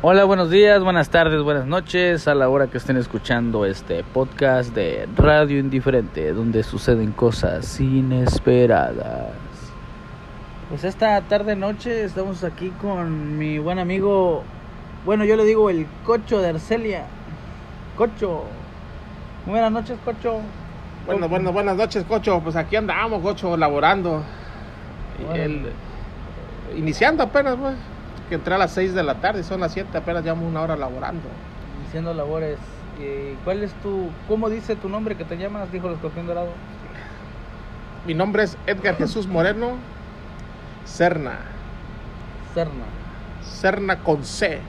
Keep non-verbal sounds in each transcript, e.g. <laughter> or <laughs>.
Hola, buenos días, buenas tardes, buenas noches a la hora que estén escuchando este podcast de Radio Indiferente, donde suceden cosas inesperadas. Pues esta tarde noche estamos aquí con mi buen amigo, bueno, yo le digo el Cocho de Arcelia. Cocho. Muy buenas noches, Cocho. Bueno, bueno, buenas noches, Cocho. Pues aquí andamos, Cocho, laborando. Y Órale. el- iniciando apenas, pues. Que entré a las 6 de la tarde, son las 7, apenas llevamos una hora laborando. Haciendo labores. ¿Y ¿Cuál es tu, cómo dice tu nombre que te llamas? Dijo el escorpión dorado. Mi nombre es Edgar Jesús Moreno Serna. Serna. Serna con C.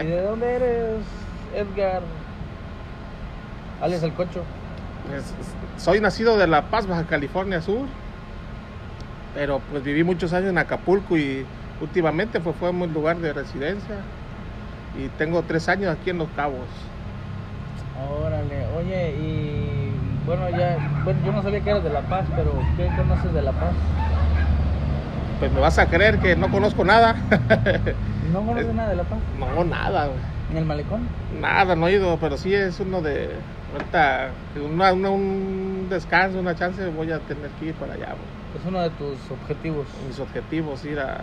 ¿Y de dónde eres, Edgar? Alias el Cocho. Soy nacido de La Paz, Baja California Sur. Pero pues viví muchos años en Acapulco y últimamente pues, fue mi lugar de residencia. Y tengo tres años aquí en Los Cabos. Órale, oye, y bueno, ya, bueno, yo no sabía que eras de La Paz, pero ¿qué conoces de La Paz? Pues me vas a creer que no conozco nada. ¿No conoces nada de La Paz? no, nada. ¿En el malecón? nada, no he ido, pero sí es uno de. Ahorita, una- una- un descanso, una chance, voy a tener que ir para allá. güey. Es uno de tus objetivos. Mis objetivos, ir a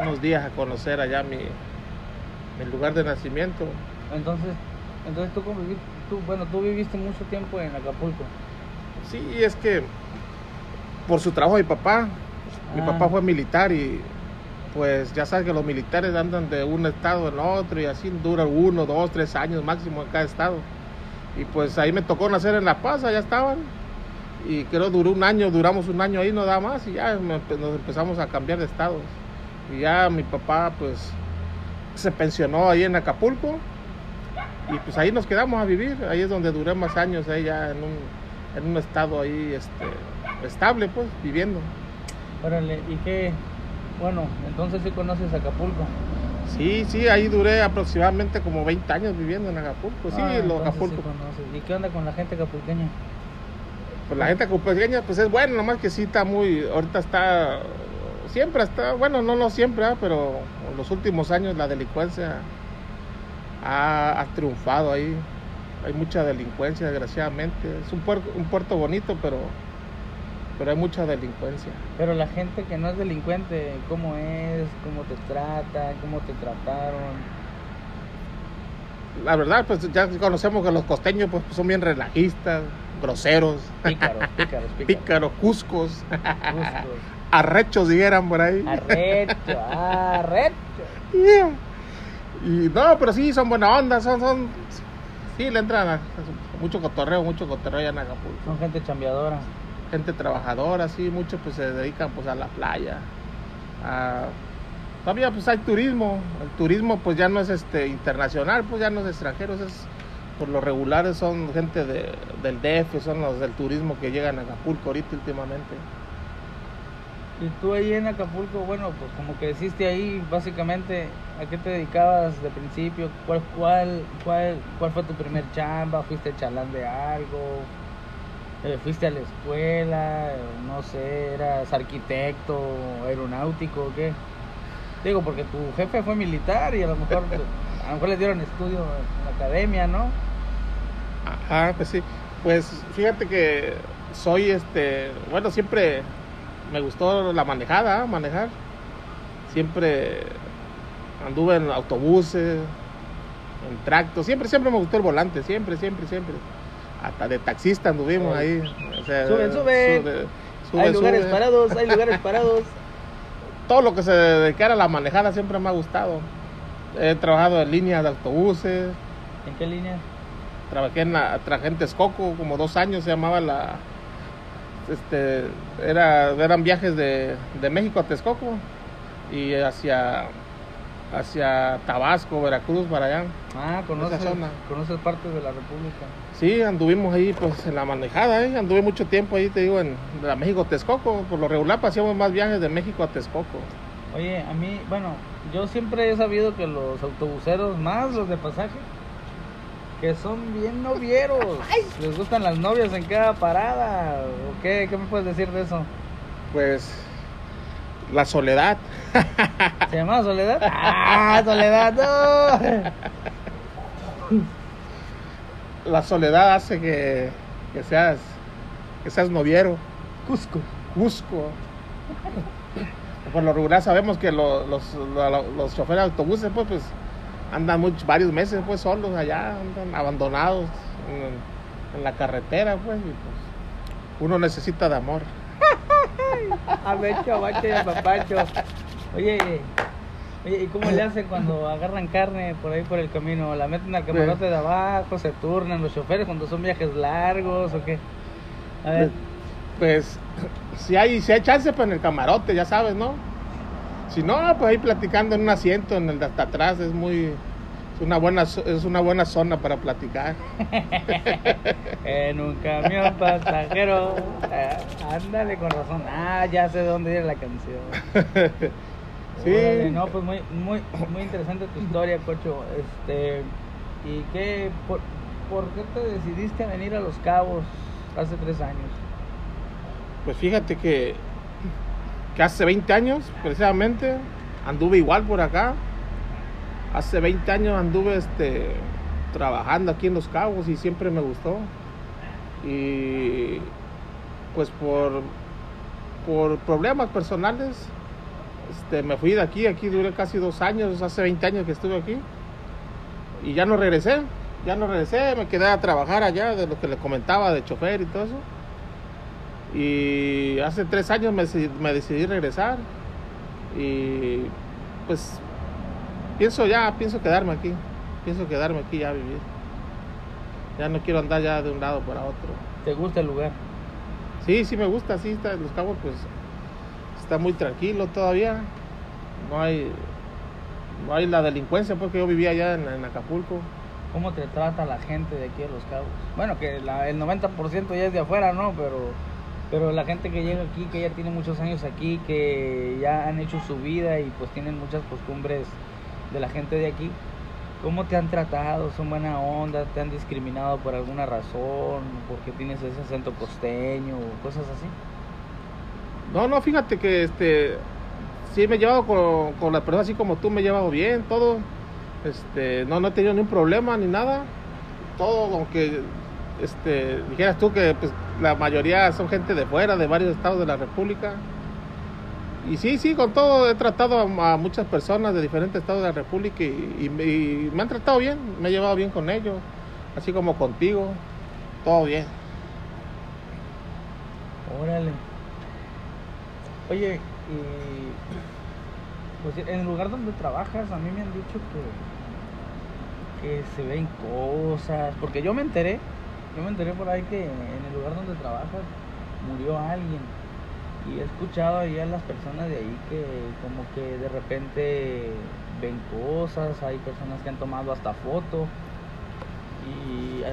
unos días a conocer allá mi, mi lugar de nacimiento. Entonces, entonces tú, tú, bueno, tú viviste mucho tiempo en Acapulco. Sí, es que por su trabajo de mi papá, mi Ah. papá fue militar y pues ya sabes que los militares andan de un estado en otro y así dura uno, dos, tres años máximo en cada estado. Y pues ahí me tocó nacer en La Paz, allá estaban. Y creo duró un año, duramos un año ahí, no da más, y ya nos empezamos a cambiar de estados. Y ya mi papá pues se pensionó ahí en Acapulco y pues ahí nos quedamos a vivir, ahí es donde duré más años, ahí ya en un, en un estado ahí este, estable pues, viviendo. Órale, ¿y qué? Bueno, entonces sí conoces Acapulco. Sí, sí, ahí duré aproximadamente como 20 años viviendo en Acapulco, sí, Ah, lo Acapulco. sí. ¿Y qué onda con la gente acapulqueña? Pues la gente acapulqueña pues es buena, nomás que sí está muy, ahorita está, siempre está, bueno, no, no siempre, ¿ah? pero en los últimos años la delincuencia ha, ha triunfado ahí. Hay mucha delincuencia, desgraciadamente. Es un puerto, un puerto bonito, pero, pero hay mucha delincuencia. Pero la gente que no es delincuente, ¿cómo es? ¿Cómo te trata? ¿Cómo te trataron? La verdad, pues ya conocemos que los costeños pues, son bien relajistas, groseros, Pícaros, <laughs> pícaros, pícaros. pícaros, cuscos, Justos. arrechos dijeran por ahí. Arrecho, arrecho. Yeah. Y no, pero sí, son buena onda, son, son, sí, le entran a, mucho cotorreo, mucho cotorreo allá en Acapulco. Son gente chambeadora. Gente trabajadora, sí, muchos pues se dedican pues a la playa. A- todavía pues hay turismo, el turismo pues ya no es este internacional, pues ya no es extranjeros, es por lo regulares son gente de, del DF, son los del turismo que llegan a Acapulco ahorita últimamente. Y tú ahí en Acapulco, bueno, pues como que deciste ahí, básicamente, ¿a qué te dedicabas de principio? ¿Cuál, cuál, cuál, cuál fue tu primer chamba? ¿Fuiste chalán de algo? Eh, ¿Fuiste a la escuela? No sé, ¿eras arquitecto, aeronáutico o qué? Digo, porque tu jefe fue militar y a lo mejor, a lo mejor le dieron estudio academia, ¿no? Ajá, pues sí. Pues fíjate que soy este, bueno, siempre me gustó la manejada, manejar. Siempre anduve en autobuses, en tractos, siempre, siempre me gustó el volante, siempre, siempre, siempre. Hasta de taxista anduvimos ahí. o sea, Suben, suben. sube, sube, hay lugares sube. parados, hay lugares <laughs> parados. Todo lo que se dedicara a la manejada siempre me ha gustado. He trabajado en líneas de autobuses, ¿En qué línea? trabajé en la trabajé en Texcoco como dos años se llamaba la este era eran viajes de, de México a Texcoco y hacia hacia Tabasco Veracruz para allá Ah, conoces, conoces partes de la República. sí anduvimos ahí pues en la manejada ¿eh? anduve mucho tiempo ahí te digo en la México Texcoco por lo regular hacíamos más viajes de México a Texcoco Oye, a mí, bueno, yo siempre he sabido que los autobuseros, más los de pasaje, que son bien novieros. Les gustan las novias en cada parada. ¿O qué? ¿Qué me puedes decir de eso? pues La soledad. ¿Se llamaba Soledad? <laughs> ¡Ah, Soledad! No. La soledad hace que, que seas que seas noviero. Cusco. Cusco. Por lo regular sabemos que lo- los, lo- los choferes de autobuses pues, pues andan muchos, varios meses pues solos allá, andan abandonados en, en la carretera pues, y, pues uno necesita de amor. <laughs> A Macho y a Papacho. Oye, oye, ¿y cómo le hacen cuando agarran carne por ahí por el camino? ¿La meten al camarote de abajo? ¿Se turnan los choferes cuando son viajes largos o qué? A ver, Pues si hay, si hay chance pues en el camarote, ya sabes, ¿no? Si no, pues ahí platicando en un asiento, en el de hasta atrás, es muy... Es una buena, es una buena zona para platicar. <laughs> en un camión pasajero. Ah, ándale con razón. Ah, ya sé de dónde viene la canción. <laughs> Sí. Órale, no, pues muy, muy, muy interesante tu historia, Cocho. Este, ¿y qué, por, por qué te decidiste a venir a Los Cabos hace tres años? Pues fíjate que, que hace 20 años, precisamente, anduve igual por acá. Hace 20 años anduve este, trabajando aquí en Los Cabos y siempre me gustó. Y pues por, por problemas personales, este, me fui de aquí. Aquí duré casi dos años, hace 20 años que estuve aquí. Y ya no regresé, ya no regresé, me quedé a trabajar allá de lo que le comentaba de chofer y todo eso. Y hace tres años me, decidí- me decidí regresar. Y pues pienso ya, pienso quedarme aquí. Pienso quedarme aquí ya a vivir. Ya no quiero andar ya de un lado para otro. ¿Te gusta el lugar? Sí, sí me gusta, sí, está, Los Cabos pues está muy tranquilo todavía. No hay, no hay la delincuencia porque yo vivía allá en, en Acapulco. ¿Cómo te trata la gente de aquí a Los Cabos? Bueno, que la- el 90% ya es de afuera, ¿no? Pero, pero la gente que llega aquí, que ya tiene muchos años aquí, que ya han hecho su vida y pues tienen muchas costumbres de la gente de aquí, ¿cómo te han tratado? ¿Son buena onda? ¿Te han discriminado por alguna razón? ¿Porque tienes ese acento costeño cosas así? No, no, fíjate que este sí me he llevado con, con las personas así como tú, me he llevado bien, todo. Este, no, no he tenido ningún problema ni nada. Todo, aunque este, dijeras tú que pues, la mayoría son gente de fuera, de varios estados de la República. Y sí, sí, con todo he tratado a, muchas personas de diferentes estados de la República y, y me- y me han tratado bien, me he llevado bien con ellos, así como contigo, todo bien. Órale. Oye, y pues en el lugar donde trabajas, a mí me han dicho que, que se ven cosas, porque yo me enteré, yo me enteré por ahí que en el lugar donde trabajas murió alguien. Y he escuchado ahí a las personas de ahí que como que de repente ven cosas, hay personas que han tomado hasta foto. Y,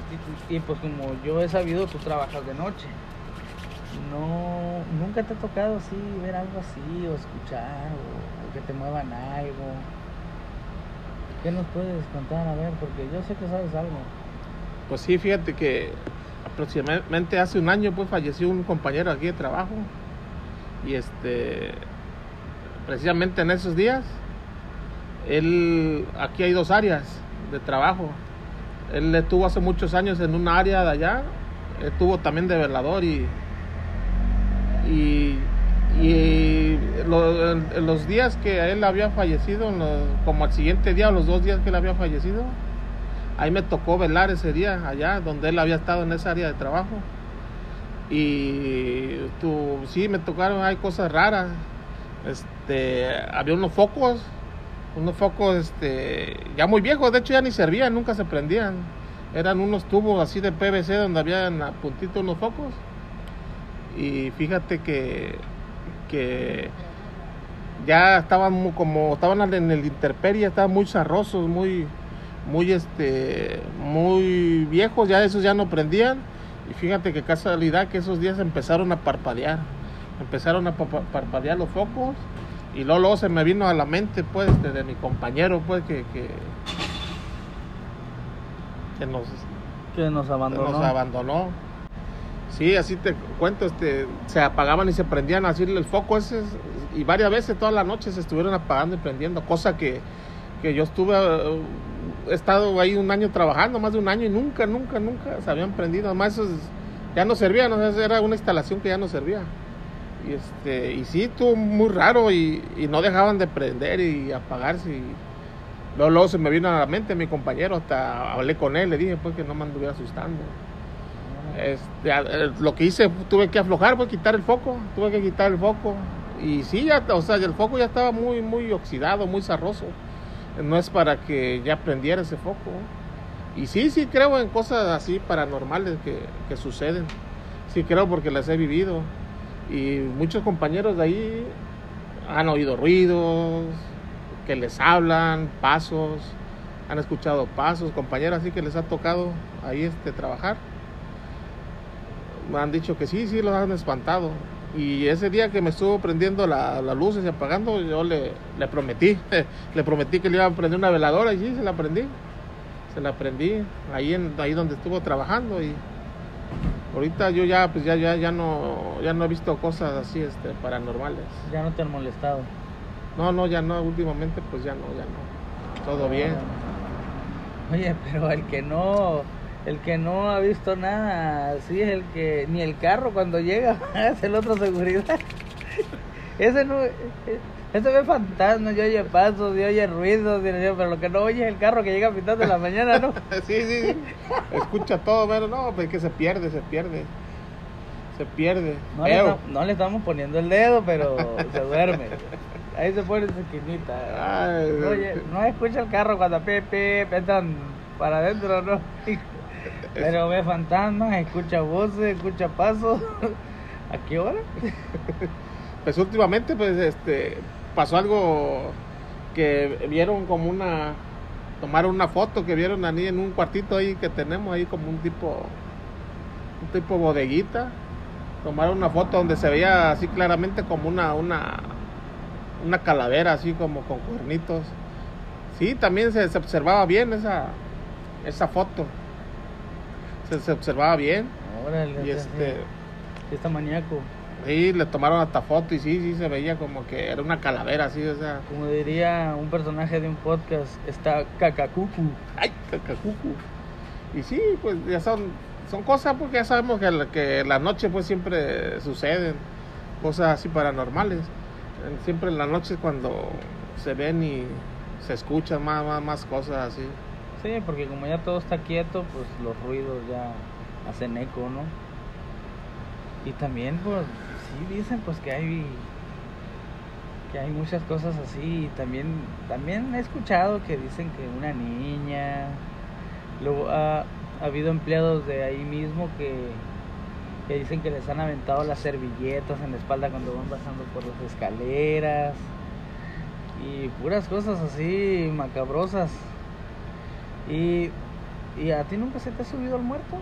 y pues como yo he sabido, tú trabajas de noche. No, nunca te ha tocado así ver algo así o escuchar o que te muevan algo. ¿Qué nos puedes contar? A ver, porque yo sé que sabes algo. Pues sí, fíjate que aproximadamente hace un año pues falleció un compañero aquí de trabajo y este precisamente en esos días él aquí hay dos áreas de trabajo. Él estuvo hace muchos años en una área de allá, estuvo también de velador y y, lo- los días que él había fallecido, como al siguiente día o los dos días que él había fallecido, Ahí me tocó velar ese día allá, donde él había estado en esa área de trabajo. Y tú, sí, me tocaron, hay cosas raras. Este, había unos focos, unos focos este, ya muy viejos, de hecho ya ni servían, nunca se prendían. Eran unos tubos así de PVC donde había en la puntita unos focos. Y fíjate que, que ya estaban como estaban en el interperie, estaban muy zarrosos, muy muy este muy viejos, ya esos ya no prendían y fíjate que casualidad que esos días empezaron a parpadear. Empezaron a pa- pa- parpadear los focos y luego, luego se me vino a la mente pues de, de mi compañero pues que que, que nos, Que nos que abandonó. nos abandonó. Sí, así te cuento, este, se apagaban y se prendían así el foco ese y varias veces todas las noches se estuvieron apagando y prendiendo, cosa que, que yo estuve, he estado ahí un año trabajando, más de un año y nunca, nunca, nunca se habían prendido, además eso ya no servía, ¿no? era una instalación que ya no servía. Y, este, y sí, estuvo muy raro y, no dejaban de prender y apagarse. Luego, se me vino a la mente mi compañero, hasta hablé con él, le dije pues que no me anduviera asustando. Este, eh, lo que hice, tuve que aflojar, pues quitar el foco, tuve que quitar el foco. Y sí, ya, o sea, el foco ya estaba muy, muy oxidado, muy zarroso. No es para que ya prendiera ese foco. Y sí, sí creo en cosas así paranormales que, que suceden. Sí creo porque las he vivido. Y muchos compañeros de ahí han oído ruidos, que les hablan, pasos, han escuchado pasos, compañeros así que les ha tocado ahí este trabajar. Me han dicho que sí, sí los han espantado. Y ese día que me estuvo prendiendo la- las luces y apagando, yo le, le prometí, <laughs> le prometí que le iba a prender una veladora y sí, se la prendí. Se la prendí ahí, en, ahí donde estuvo trabajando y ahorita yo ya pues ya ya ya no ya no he visto cosas así este paranormales. Ya no te han molestado. No, no, ya no, últimamente pues ya no, ya no. Todo bien. Oye, pero el que no, el que no ha visto nada, sí es el que, ni el carro cuando llega, <laughs> es el otro seguridad. <laughs> Ese no, eh, ese ve fantasmas, y oye pasos, y oye ruidos, no- pero lo que no oye es el carro que llega pitando en la mañana, ¿no? <laughs> sí, sí, sí. Escucha todo, pero no, pues que se pierde, se pierde. Se pierde. No le, Feo. esta- no le estamos poniendo el dedo, pero se duerme. Ahí se pone su esquinita. Ay, Oye, no escucha el carro cuando pepe entran para adentro, ¿no? Pero ve fantasmas, escucha voces, escucha pasos. <laughs> ¿A qué hora? <laughs> Pues últimamente, pues, este, pasó algo que vieron como una, tomaron una foto que vieron ahí en un cuartito ahí que tenemos ahí como un tipo, un tipo bodeguita. Tomaron una foto donde se veía así claramente como una, una, una calavera así como con cuernitos. Sí, también se, se observaba bien esa, esa foto. Se, se observaba bien Órale, y este. sí, está maníaco. Sí, le tomaron hasta foto y sí, sí se veía como que era una calavera así, o sea, Como diría un personaje de un podcast, está cacacucu. ¡ay, cacacucu! Y sí, pues ya son, son cosas porque ya sabemos que, que en la noche pues siempre suceden cosas así paranormales. Siempre en la noche es cuando se ven y se escuchan más, más, más cosas así. Sí, porque como ya todo está quieto, pues los ruidos ya hacen eco, ¿no? Y también, pues, sí dicen pues que hay que hay muchas cosas así y también también he escuchado que dicen que una niña luego ha, ha habido empleados de ahí mismo que que dicen que les han aventado las servilletas en la espalda cuando van bajando por las escaleras y puras cosas así macabrosas. ¿Y, ¿Y a ti nunca se te ha subido el muerto?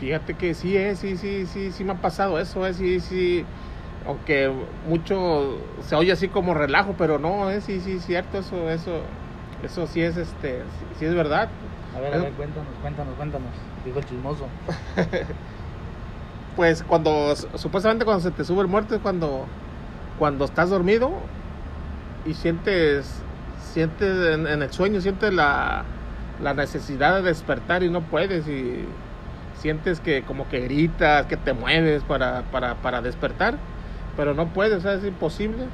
Fíjate que sí, eh, sí, sí, sí, sí me ha pasado eso, eh, sí, sí. Aunque mucho se oye así como relajo, pero no, eh, sí, sí, cierto, eso, eso, eso sí es, este, sí, sí es verdad. A ver, a ver, cuéntanos, cuéntanos, cuéntanos. Digo el chismoso. <laughs> Pues cuando, supuestamente cuando se te sube el muerto es cuando, cuando estás dormido y sientes, sientes en, el sueño, sientes la, la necesidad de despertar y no puedes y sientes que como que gritas, que te mueves para, para, para despertar, pero no puedes, sea, es imposible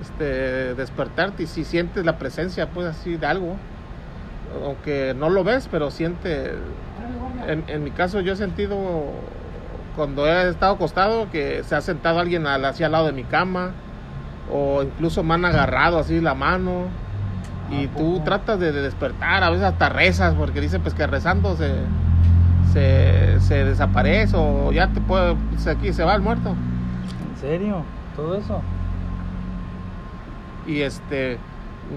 este, despertarte y si sientes la presencia pues así de algo, aunque no lo ves, pero sientes, en, en mi caso yo he sentido cuando he estado acostado que se ha sentado alguien al, así al lado de mi cama o incluso me han agarrado así la mano y ¿A tú tratas de, de despertar, a veces hasta rezas porque dicen pues que rezando se, se, se desaparece o ya te puede, se, aquí se va el muerto ¿En serio? ¿Todo eso? y este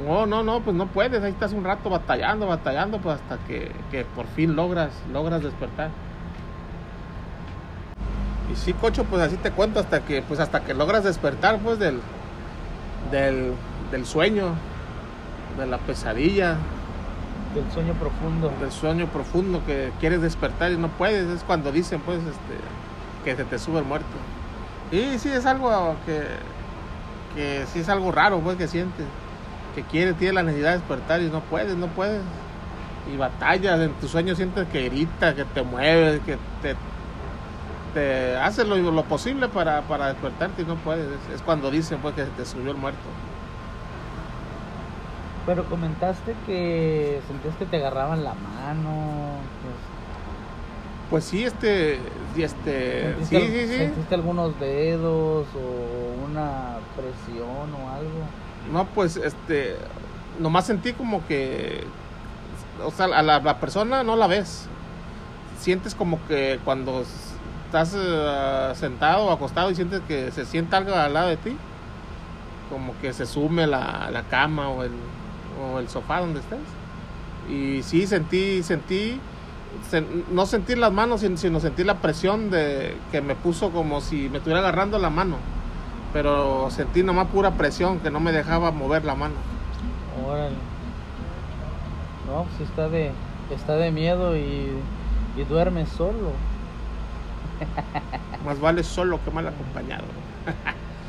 no, no, no, pues no puedes, ahí estás un rato batallando, batallando pues hasta que, que por fin logras, logras despertar. Y sí, cocho, pues así te cuento hasta que, pues hasta que logras despertar, pues del, del, del sueño, de la pesadilla. Del sueño profundo. Del sueño profundo que quieres despertar y no puedes. Es cuando dicen, pues, este, que se te sube el muerto. Y sí, es algo que, que sí es algo raro, pues, que sientes. Que quieres, tienes la necesidad de despertar y no puedes, no puedes. Y batallas, en tus sueños sientes que gritas, que te mueves, que te, te haces lo, lo posible para, para despertarte y no puedes. Es, es cuando dicen, pues, que se te subió el muerto. Pero comentaste que sentías que te agarraban la mano. pues, Pues sí, este, este, sí, ¿Sentiste, sí, sí. ¿Sentiste algunos dedos o una presión o algo? No, pues, este, nomás sentí como que, o sea, a la, la persona no la ves. Sientes como que cuando estás eh, sentado o acostado y sientes que se sienta algo al lado de ti, como que se sume la, la cama o el, o el sofá donde estés. Y sí, sentí, sentí, sen- no sentí las manos, sin- sino sentí la presión de que me puso como si me estuviera agarrando la mano. Pero sentí nomás pura presión que no me dejaba mover la mano. Órale. No, pues sí está de, está de miedo y, y duermes solo. <laughs> Más vale solo que mal acompañado.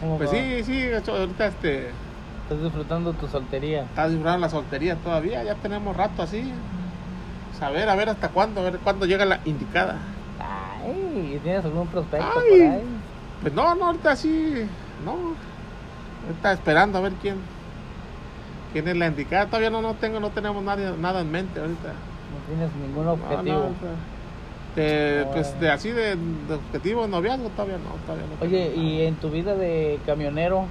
¿Cómo Pues va? sí, sí, ahorita este, Estás disfrutando tu soltería. está disfrutando la soltería todavía, ya tenemos rato así. Pues a ver, a ver hasta cuándo, a ver cuándo llega la indicada. Ay, ¿y ¿tienes algún prospecto Ay. por ahí? Pues no, no, ahorita sí, no. Ahorita esperando a ver quién, quién es la indicada. Todavía no, no tengo, no tenemos nada, nada en mente ahorita. No tienes ningún No, objetivo. no, de, pues de así de, de objetivo noviazgo todavía no, todavía no. Oye, y en tu vida de camionero,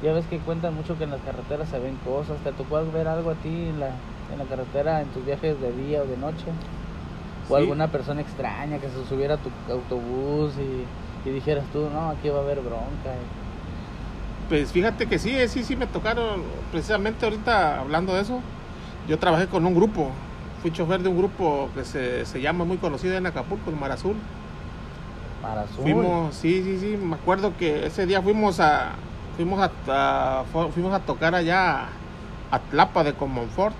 ya ves que cuentan mucho que en las carreteras se ven cosas. ¿Te tocó ver algo a ti en la, en la carretera, en tus viajes de día o de noche? ¿O Sí. alguna persona extraña que se subiera a tu autobús y, y dijeras tú, no, aquí va a haber bronca? Pues fíjate que sí, eh, sí, sí me tocaron, precisamente ahorita hablando de eso, yo trabajé con un grupo, fui chofer de un grupo que se, se llama muy conocido en Acapulco, el Mar Azul. Mar Azul. Fuimos, sí, sí, sí, me acuerdo que ese día fuimos a, fuimos a, a- fu- fuimos a tocar allá a Tlapa de Comonfort.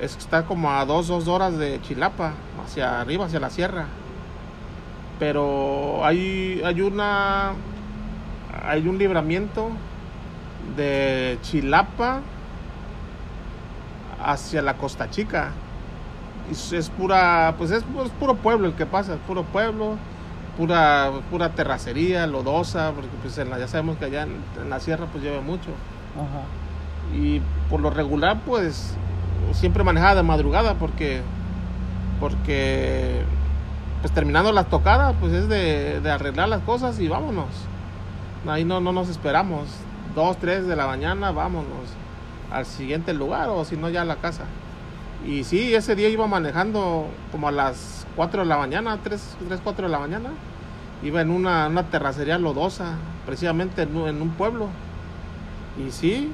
Es, está como a dos, dos horas de Chilapa, hacia arriba, hacia la sierra. Pero hay, hay una, hay un libramiento de Chilapa hacia la Costa Chica. Es, es pura, pues es, es puro pueblo el que pasa, es puro pueblo pura pura terracería, lodosa, porque pues en la- ya sabemos que allá en, en la sierra pues llueve mucho. Ajá. Y por lo regular pues siempre manejaba de madrugada porque porque pues terminando las tocadas pues es de, de arreglar las cosas y vámonos. Ahí no, no nos esperamos. Dos, tres de la mañana, vámonos al siguiente lugar o si no ya a la casa. Y sí, ese día iba manejando como a las 4 de la mañana, 3, 3 4 de la mañana. Iba en una, una terracería lodosa, precisamente en, un- en un pueblo. Y sí,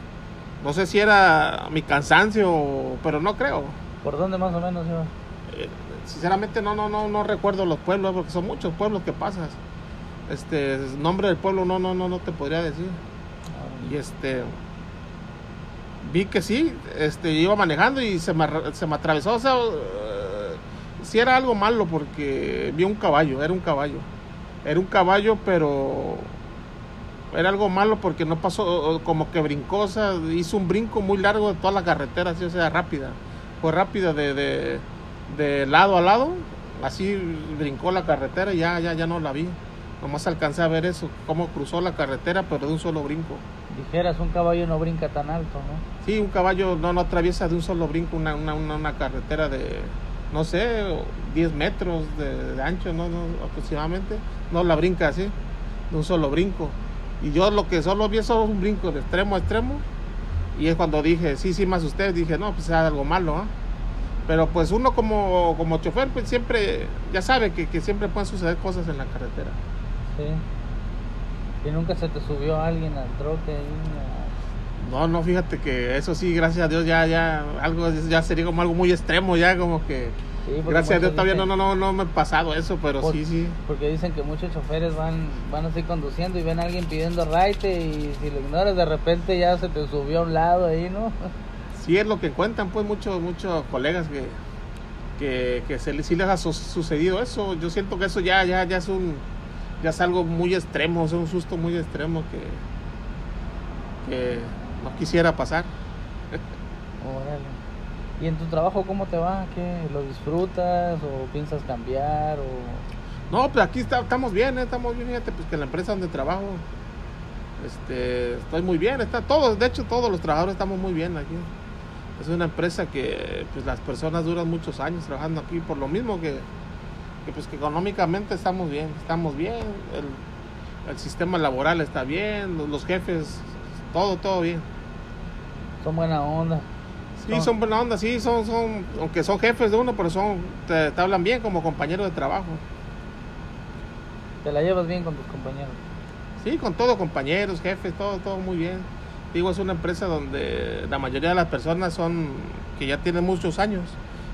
no sé si era mi cansancio, pero no creo. ¿Por dónde más o menos iba? Eh, sinceramente no, no, no, no recuerdo los pueblos, porque son muchos pueblos que pasas. Este, nombre del pueblo no, no, no, no te podría decir. Y este vi que sí, este iba manejando y se me, se me atravesó, o sea, eh, sí era algo malo porque vi un caballo, era un caballo. Era un caballo, pero era algo malo porque no pasó, como que brincó, o sea, hizo un brinco muy largo de toda la carretera, así, o sea, rápida. Fue rápida de, de, de lado a lado, así brincó la carretera y ya, ya, ya no la vi. Nomás alcancé a ver eso, cómo cruzó la carretera, pero de un solo brinco. Dijeras, un caballo no brinca tan alto, ¿no? Sí, un caballo no, no atraviesa de un solo brinco una, una, una, una carretera de, no sé, 10 metros de, de ancho, ¿no? No, aproximadamente. No la brinca así, de un solo brinco. Y yo lo que solo vi es un brinco de extremo a extremo. Y es cuando dije, sí, sí, más usted, dije, no, pues es algo malo, ¿ah? Pero pues uno como, como chofer, pues siempre, ya sabe que, que siempre pueden suceder cosas en la carretera. Sí. Y nunca se te subió alguien al trote ahí. No, no, fíjate que eso sí, gracias a Dios, ya, ya, algo, ya sería como algo muy extremo, ya como que, Sí, gracias a Dios todavía no, dicen- no, no, no me ha pasado eso, pero Por- sí, sí. Porque dicen que muchos choferes van, van así conduciendo y ven a alguien pidiendo raite y si lo ignoras de repente ya se te subió a un lado ahí, ¿no? <laughs> sí es lo que cuentan pues muchos muchos colegas que, que, que se, sí les ha su- sucedido eso. Yo siento que eso ya, ya, ya es un ya es algo muy extremo, es un susto muy extremo que, que no quisiera pasar. <laughs> Órale. ¿Y en tu trabajo cómo te va? ¿Qué? ¿Lo disfrutas o piensas cambiar? O... No, pues aquí está- estamos bien, eh, estamos bien, fíjate, pues que en la empresa donde trabajo, este, estoy muy bien, está todos, de hecho todos los trabajadores estamos muy bien aquí. Es una empresa que pues las personas duran muchos años trabajando aquí por lo mismo que, que, pues que económicamente estamos bien, estamos bien, el, el sistema laboral está bien, los, jefes, todo, todo bien. Son buena onda. Sí, Son- son buena onda, sí, son, son, aunque son jefes de uno, pero son, te, te hablan bien como compañeros de trabajo. Te la llevas bien con tus compañeros. Sí, con todo, compañeros, jefes, todo, todo muy bien. Digo, es una empresa donde la mayoría de las personas son que ya tienen muchos años,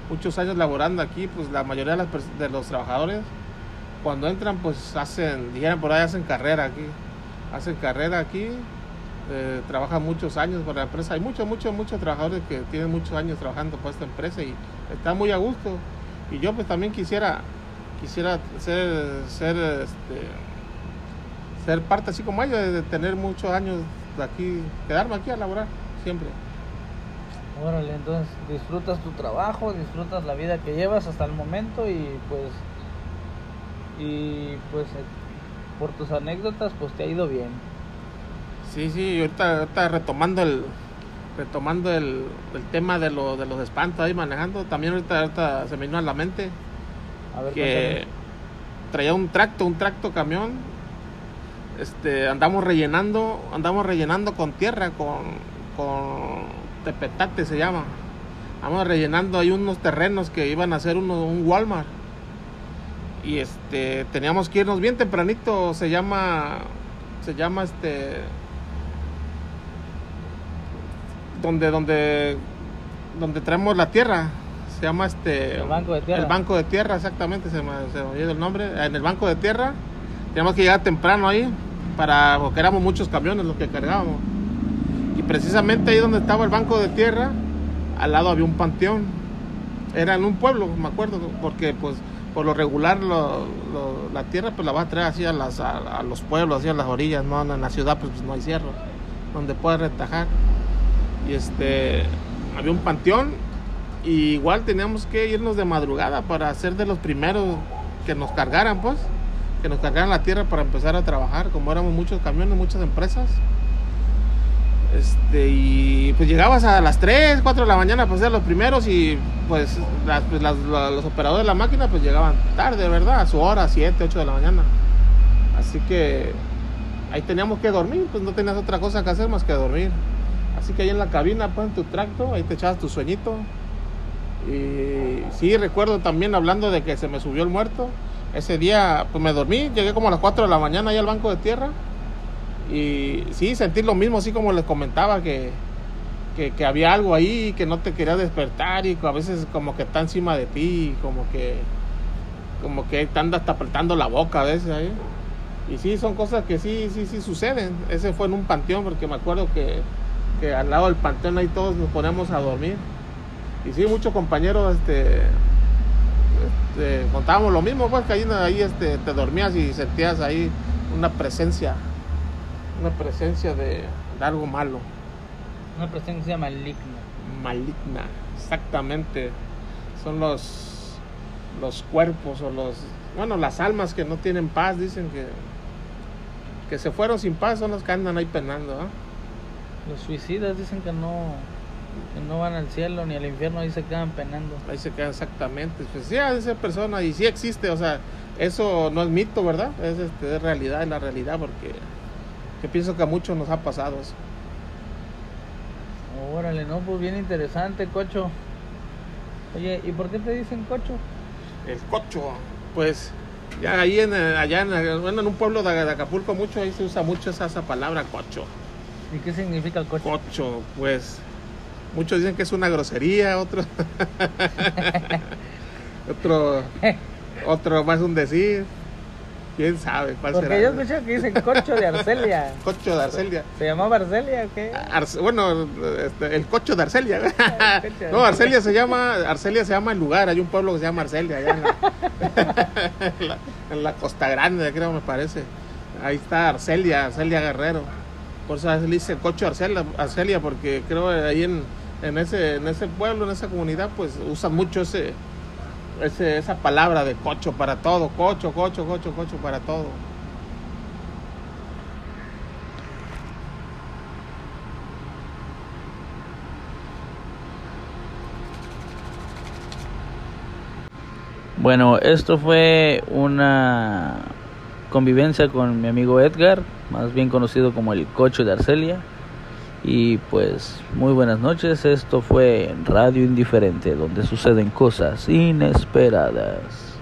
muchos años laborando aquí, pues la mayoría de, las de los trabajadores cuando entran pues hacen, dijeran por ahí, hacen carrera aquí, hacen carrera aquí, eh, trabajan muchos años para la empresa. Hay muchos, muchos, muchos trabajadores que tienen muchos años trabajando para esta empresa y están muy a gusto. Y yo pues también quisiera, quisiera ser, ser, este, ser parte así como ellos, de tener muchos años de aquí, quedarme aquí a laborar siempre. Órale, entonces disfrutas tu trabajo, disfrutas la vida que llevas hasta el momento y pues y pues eh, por tus anécdotas pues te ha ido bien. Sí, sí, ahorita, ahorita retomando el retomando el, el tema de, lo, de los espantos ahí manejando, también ahorita, ahorita se me vino a la mente A ver, que traía un tracto, un tracto camión, este, andamos rellenando, andamos rellenando con tierra, con, con tepetate se llama. Vamos rellenando ahí unos terrenos que iban a hacer uno, un Walmart. Y este teníamos que irnos bien tempranito, se llama se llama este donde donde donde traemos la tierra, se llama este El banco de tierra. El banco de tierra, exactamente, se me, se me olvidó el nombre. En el banco de tierra teníamos que llegar temprano ahí para porque éramos muchos camiones los que cargábamos. Y precisamente ahí donde estaba el banco de tierra, al lado había un panteón. Era en un pueblo, me acuerdo, porque pues por lo regular la tierra pues la vas a traer así a, a, los pueblos, así a las orillas, no en la ciudad pues, no hay cerro, donde puedes retajar. Y este, había un panteón y igual teníamos que irnos de madrugada para ser de los primeros que nos cargaran pues, que nos cargaran la tierra para empezar a trabajar, como éramos muchos camiones, muchas empresas. Este, y pues llegabas a las 3, 4 de la mañana pues ser los primeros y pues, las- pues, las- la- los operadores de la máquina pues llegaban tarde, ¿verdad? A su hora, 7, 8 de la mañana. Así que ahí teníamos que dormir, pues no tenías otra cosa que hacer más que dormir. Así que ahí en la cabina, pues en tu tracto, ahí te echabas tu sueñito. Y sí, recuerdo también hablando de que se me subió el muerto. Ese día, pues me dormí, llegué como a las 4 de la mañana ahí al banco de tierra. Y sí, sentí lo mismo, así como les comentaba, que, que, había algo ahí que no te quería despertar y a veces como que está encima de ti, como que como que te anda hasta apretando la boca a veces ahí. Y sí, son cosas que sí, sí, sí suceden. Ese fue en un panteón, porque me acuerdo que, que al lado del panteón ahí todos nos poníamos a dormir. Y sí, muchos compañeros este, este, contábamos lo mismo, pues que ahí, ahí este, te dormías y sentías ahí una presencia, una presencia de, de algo malo, Una presencia maligna. maligna, exactamente. Son los, los cuerpos o los, bueno, las almas que no tienen paz, dicen que, que se fueron sin paz, son los que andan ahí penando. ¿ah? Los suicidas dicen que no que no van al cielo ni al infierno, ahí se quedan penando. Ahí se queda exactamente. Pues sí, esa persona y sí existe, o sea, eso no es mito, ¿verdad? Es, este, es realidad, es la realidad, porque yo pienso que a muchos nos ha pasado eso. Órale, no, pues bien interesante, cocho. Oye, ¿y por qué te dicen cocho? El cocho, pues ya ahí en, eh, allá en, bueno, en un pueblo de, de Acapulco mucho, ahí se usa mucho esa, esa palabra cocho. ¿Y qué significa el cocho? Cocho, pues muchos dicen que es una grosería, otros <laughs> otro otro más un decir. ¿Quién sabe cuál Porque será? yo escuché que dicen cocho de Arcelia. <laughs> Cocho de Arcelia. ¿Se llamaba Arcelia o qué? Arce- bueno, este, el cocho de Arcelia. cocho. no, Arcelia se llama, Arcelia se llama el lugar, hay un pueblo que se llama Arcelia, allá en la, <laughs> en la, en la Costa Grande, creo me parece. Ahí está Arcelia, Arcelia Guerrero. Por eso le dice cocho de Arcelia, Arcelia porque creo que ahí en, en, ese, en ese pueblo, en esa comunidad, pues usan mucho ese, ese, esa palabra de cocho para todo, cocho, cocho, cocho, cocho para todo. Bueno, esto fue una convivencia con mi amigo Edgar, más bien conocido como el Cocho de Arcelia. Y pues muy buenas noches, esto fue Radio Indiferente, donde suceden cosas inesperadas.